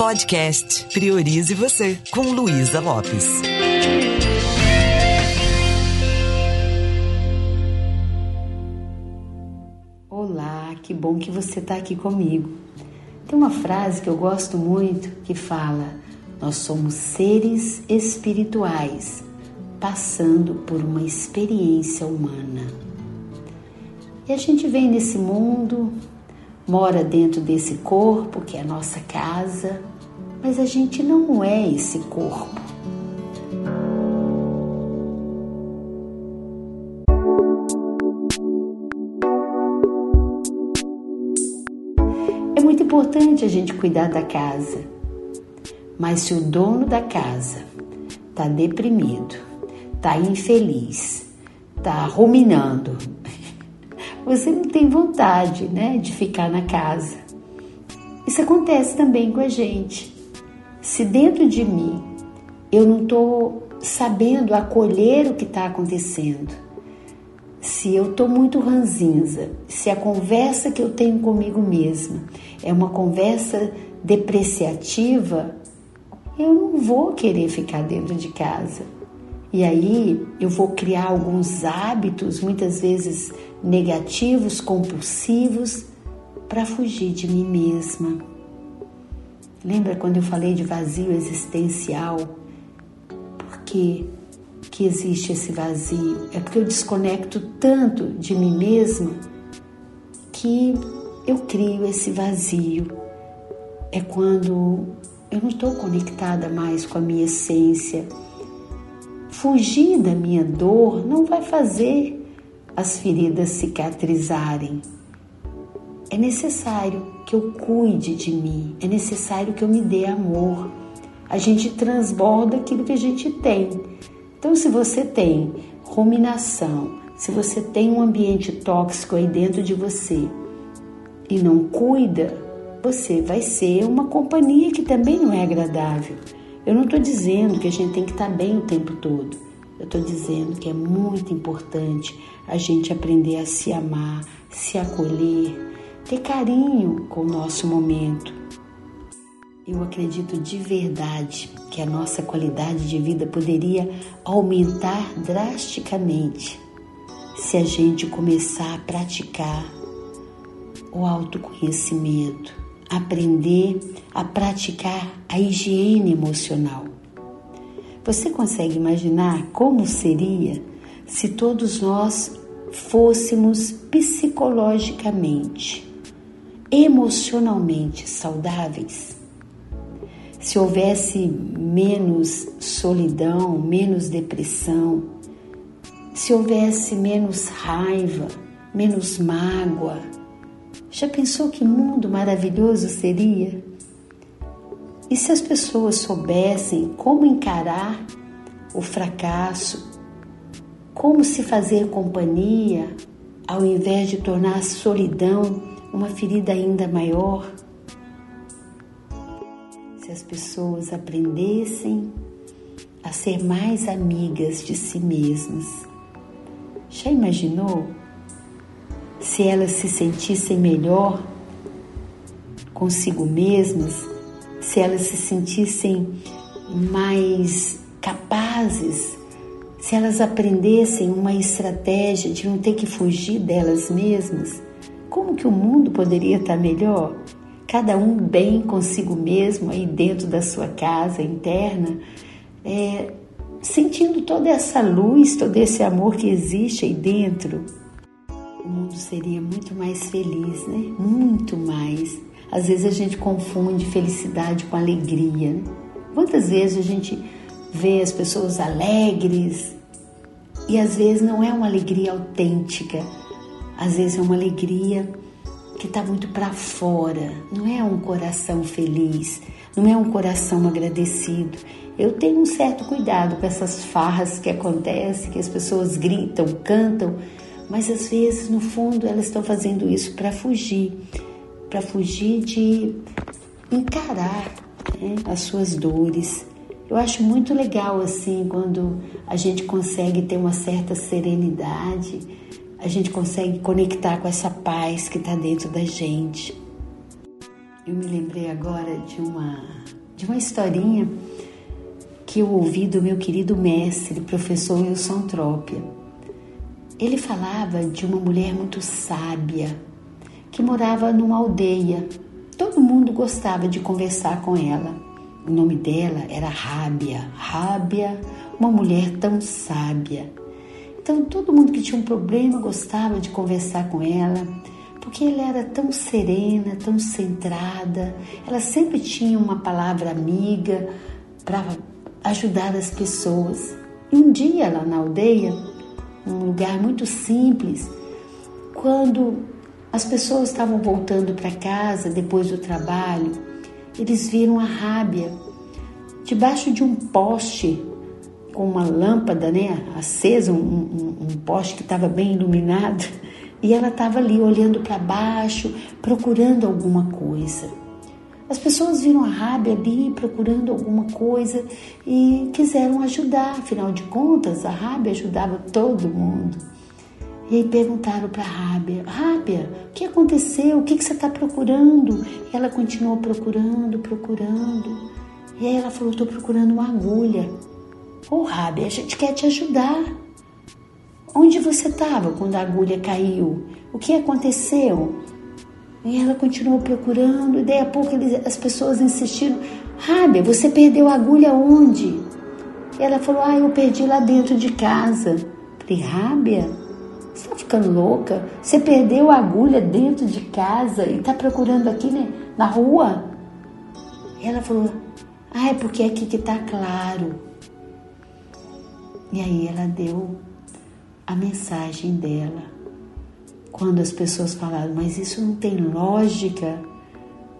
Podcast Priorize Você, com Luísa Lopes. Olá, que bom que você está aqui comigo. Tem uma frase que eu gosto muito que fala: Nós somos seres espirituais passando por uma experiência humana. E a gente vem nesse mundo, mora dentro desse corpo que é a nossa casa, mas a gente não é esse corpo. É muito importante a gente cuidar da casa, mas se o dono da casa está deprimido, está infeliz, está ruminando, você não tem vontade né, de ficar na casa. Isso acontece também com a gente. Se dentro de mim eu não estou sabendo acolher o que está acontecendo, se eu estou muito ranzinza, se a conversa que eu tenho comigo mesma é uma conversa depreciativa, eu não vou querer ficar dentro de casa. E aí eu vou criar alguns hábitos, muitas vezes negativos, compulsivos, para fugir de mim mesma. Lembra quando eu falei de vazio existencial? Por que, que existe esse vazio? É porque eu desconecto tanto de mim mesma que eu crio esse vazio. É quando eu não estou conectada mais com a minha essência Fugir da minha dor não vai fazer as feridas cicatrizarem. É necessário que eu cuide de mim, é necessário que eu me dê amor. A gente transborda aquilo que a gente tem. Então, se você tem ruminação, se você tem um ambiente tóxico aí dentro de você e não cuida, você vai ser uma companhia que também não é agradável. Eu não estou dizendo que a gente tem que estar tá bem o tempo todo. Eu estou dizendo que é muito importante a gente aprender a se amar, se acolher, ter carinho com o nosso momento. Eu acredito de verdade que a nossa qualidade de vida poderia aumentar drasticamente se a gente começar a praticar o autoconhecimento, aprender a praticar a higiene emocional. Você consegue imaginar como seria se todos nós fôssemos psicologicamente, emocionalmente saudáveis? Se houvesse menos solidão, menos depressão, se houvesse menos raiva, menos mágoa, já pensou que mundo maravilhoso seria? E se as pessoas soubessem como encarar o fracasso, como se fazer companhia, ao invés de tornar a solidão uma ferida ainda maior? Se as pessoas aprendessem a ser mais amigas de si mesmas. Já imaginou se elas se sentissem melhor consigo mesmas, se elas se sentissem mais capazes, se elas aprendessem uma estratégia de não ter que fugir delas mesmas, como que o mundo poderia estar melhor? Cada um bem consigo mesmo aí dentro da sua casa interna, é, sentindo toda essa luz, todo esse amor que existe aí dentro o mundo seria muito mais feliz, né? Muito mais. Às vezes a gente confunde felicidade com alegria. Né? Quantas vezes a gente vê as pessoas alegres e às vezes não é uma alegria autêntica, às vezes é uma alegria que está muito para fora, não é um coração feliz, não é um coração agradecido. Eu tenho um certo cuidado com essas farras que acontecem, que as pessoas gritam, cantam, mas às vezes, no fundo, elas estão fazendo isso para fugir, para fugir de encarar né, as suas dores. Eu acho muito legal assim quando a gente consegue ter uma certa serenidade, a gente consegue conectar com essa paz que está dentro da gente. Eu me lembrei agora de uma, de uma historinha que eu ouvi do meu querido mestre, professor Wilson Trópia. Ele falava de uma mulher muito sábia que morava numa aldeia. Todo mundo gostava de conversar com ela. O nome dela era Rábia. Rábia, uma mulher tão sábia. Então todo mundo que tinha um problema gostava de conversar com ela porque ela era tão serena, tão centrada, ela sempre tinha uma palavra amiga para ajudar as pessoas. E um dia lá na aldeia, um lugar muito simples, quando as pessoas estavam voltando para casa depois do trabalho, eles viram a rábia debaixo de um poste com uma lâmpada né, acesa, um, um, um poste que estava bem iluminado. E ela estava ali olhando para baixo, procurando alguma coisa. As pessoas viram a Rábia ali procurando alguma coisa e quiseram ajudar, afinal de contas, a Rábia ajudava todo mundo. E aí perguntaram para Rábia: Rábia, o que aconteceu? O que, que você está procurando? E ela continuou procurando, procurando. E aí ela falou: Estou procurando uma agulha. Ô oh, Rábia, a gente quer te ajudar. Onde você estava quando a agulha caiu? O que aconteceu? E ela continuou procurando, e daí a pouco eles, as pessoas insistiram: Rábia, você perdeu a agulha onde? E ela falou: Ah, eu perdi lá dentro de casa. Falei: Rábia, você está ficando louca? Você perdeu a agulha dentro de casa e está procurando aqui né, na rua? Ela falou: Ah, é porque é aqui que está claro. E aí ela deu a mensagem dela. Quando as pessoas falaram, mas isso não tem lógica.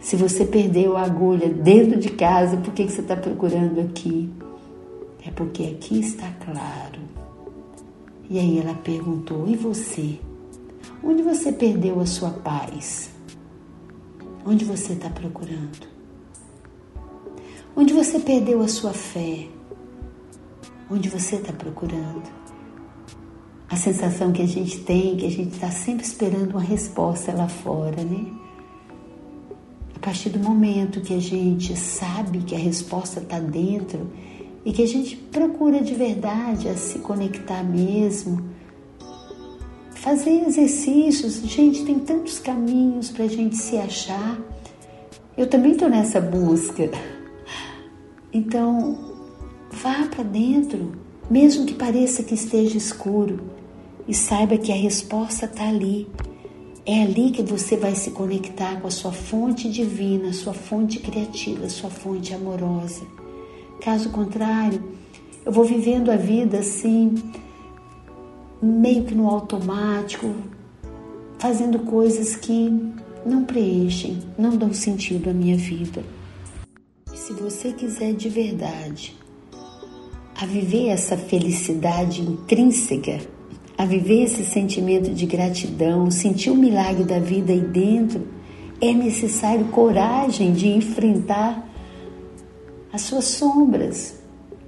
Se você perdeu a agulha dentro de casa, por que você está procurando aqui? É porque aqui está claro. E aí ela perguntou: E você? Onde você perdeu a sua paz? Onde você está procurando? Onde você perdeu a sua fé? Onde você está procurando? a sensação que a gente tem, que a gente está sempre esperando uma resposta lá fora, né? A partir do momento que a gente sabe que a resposta está dentro e que a gente procura de verdade a se conectar mesmo, fazer exercícios, gente, tem tantos caminhos para a gente se achar. Eu também estou nessa busca. Então, vá para dentro, mesmo que pareça que esteja escuro e saiba que a resposta está ali. É ali que você vai se conectar com a sua fonte divina, sua fonte criativa, sua fonte amorosa. Caso contrário, eu vou vivendo a vida assim, meio que no automático, fazendo coisas que não preenchem, não dão sentido à minha vida. E se você quiser de verdade a viver essa felicidade intrínseca a viver esse sentimento de gratidão, sentir o milagre da vida aí dentro, é necessário coragem de enfrentar as suas sombras,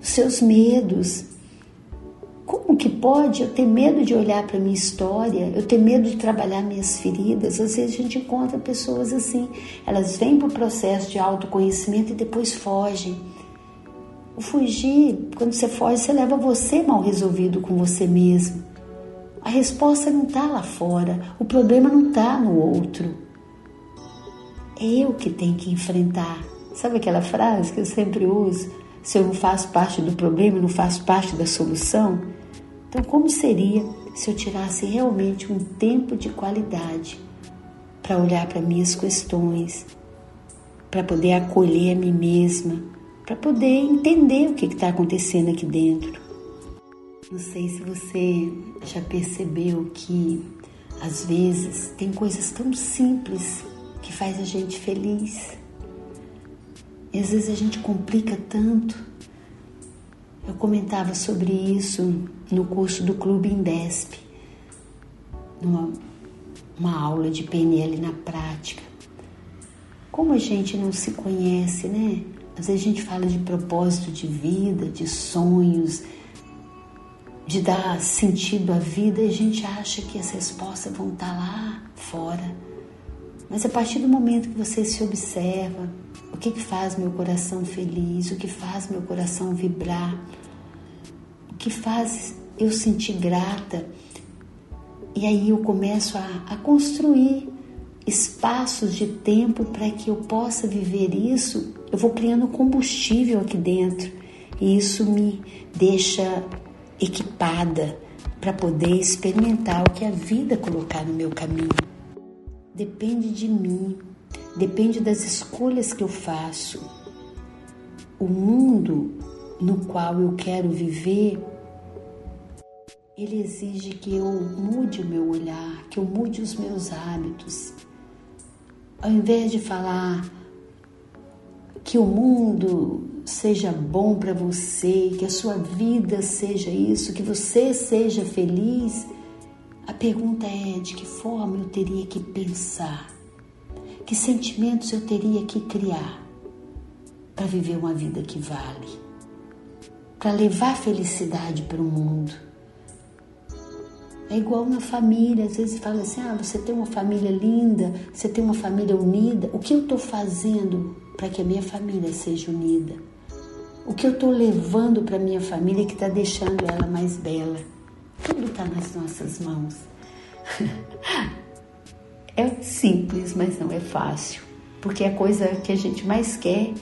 os seus medos. Como que pode eu ter medo de olhar para a minha história, eu ter medo de trabalhar minhas feridas? Às vezes a gente encontra pessoas assim, elas vêm para o processo de autoconhecimento e depois fogem. O fugir, quando você foge, você leva você mal resolvido com você mesmo. A resposta não está lá fora, o problema não está no outro. É eu que tenho que enfrentar. Sabe aquela frase que eu sempre uso? Se eu não faço parte do problema, não faço parte da solução? Então, como seria se eu tirasse realmente um tempo de qualidade para olhar para minhas questões, para poder acolher a mim mesma, para poder entender o que está acontecendo aqui dentro? Não sei se você já percebeu que às vezes tem coisas tão simples que faz a gente feliz. E às vezes a gente complica tanto. Eu comentava sobre isso no curso do Clube Indesp, numa uma aula de PNL na prática. Como a gente não se conhece, né? Às vezes a gente fala de propósito de vida, de sonhos, de dar sentido à vida e a gente acha que as respostas vão estar lá fora. Mas a partir do momento que você se observa, o que, que faz meu coração feliz, o que faz meu coração vibrar, o que faz eu sentir grata, e aí eu começo a, a construir espaços de tempo para que eu possa viver isso, eu vou criando combustível aqui dentro e isso me deixa equipada para poder experimentar o que a vida colocar no meu caminho. Depende de mim, depende das escolhas que eu faço. O mundo no qual eu quero viver, ele exige que eu mude o meu olhar, que eu mude os meus hábitos. Ao invés de falar que o mundo seja bom para você, que a sua vida seja isso, que você seja feliz, a pergunta é de que forma eu teria que pensar, que sentimentos eu teria que criar para viver uma vida que vale, para levar felicidade para o mundo. É igual na família, às vezes fala assim: ah, você tem uma família linda, você tem uma família unida. O que eu estou fazendo para que a minha família seja unida? O que eu estou levando para minha família que está deixando ela mais bela? Tudo está nas nossas mãos. é simples, mas não é fácil, porque a coisa que a gente mais quer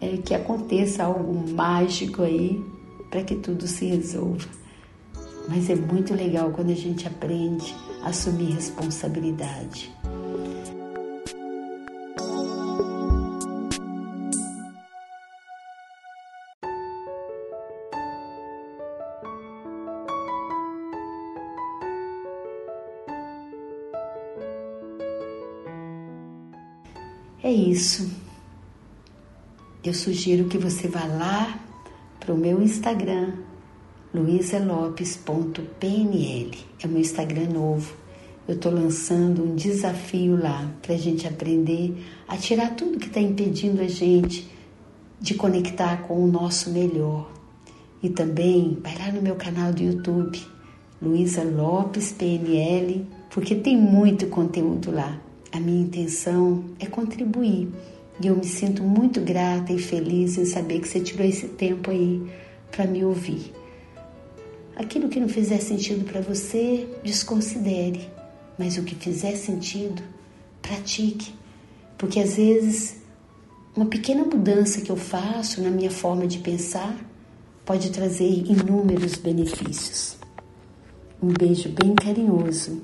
é que aconteça algo mágico aí para que tudo se resolva. Mas é muito legal quando a gente aprende a assumir responsabilidade. É isso. Eu sugiro que você vá lá para o meu Instagram, luisalopes.pnl. É o meu Instagram novo. Eu estou lançando um desafio lá para a gente aprender a tirar tudo que está impedindo a gente de conectar com o nosso melhor. E também vai lá no meu canal do YouTube, Luísa Lopes PNL, porque tem muito conteúdo lá. A minha intenção é contribuir e eu me sinto muito grata e feliz em saber que você tirou esse tempo aí para me ouvir. Aquilo que não fizer sentido para você, desconsidere, mas o que fizer sentido, pratique, porque às vezes uma pequena mudança que eu faço na minha forma de pensar pode trazer inúmeros benefícios. Um beijo bem carinhoso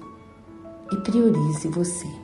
e priorize você.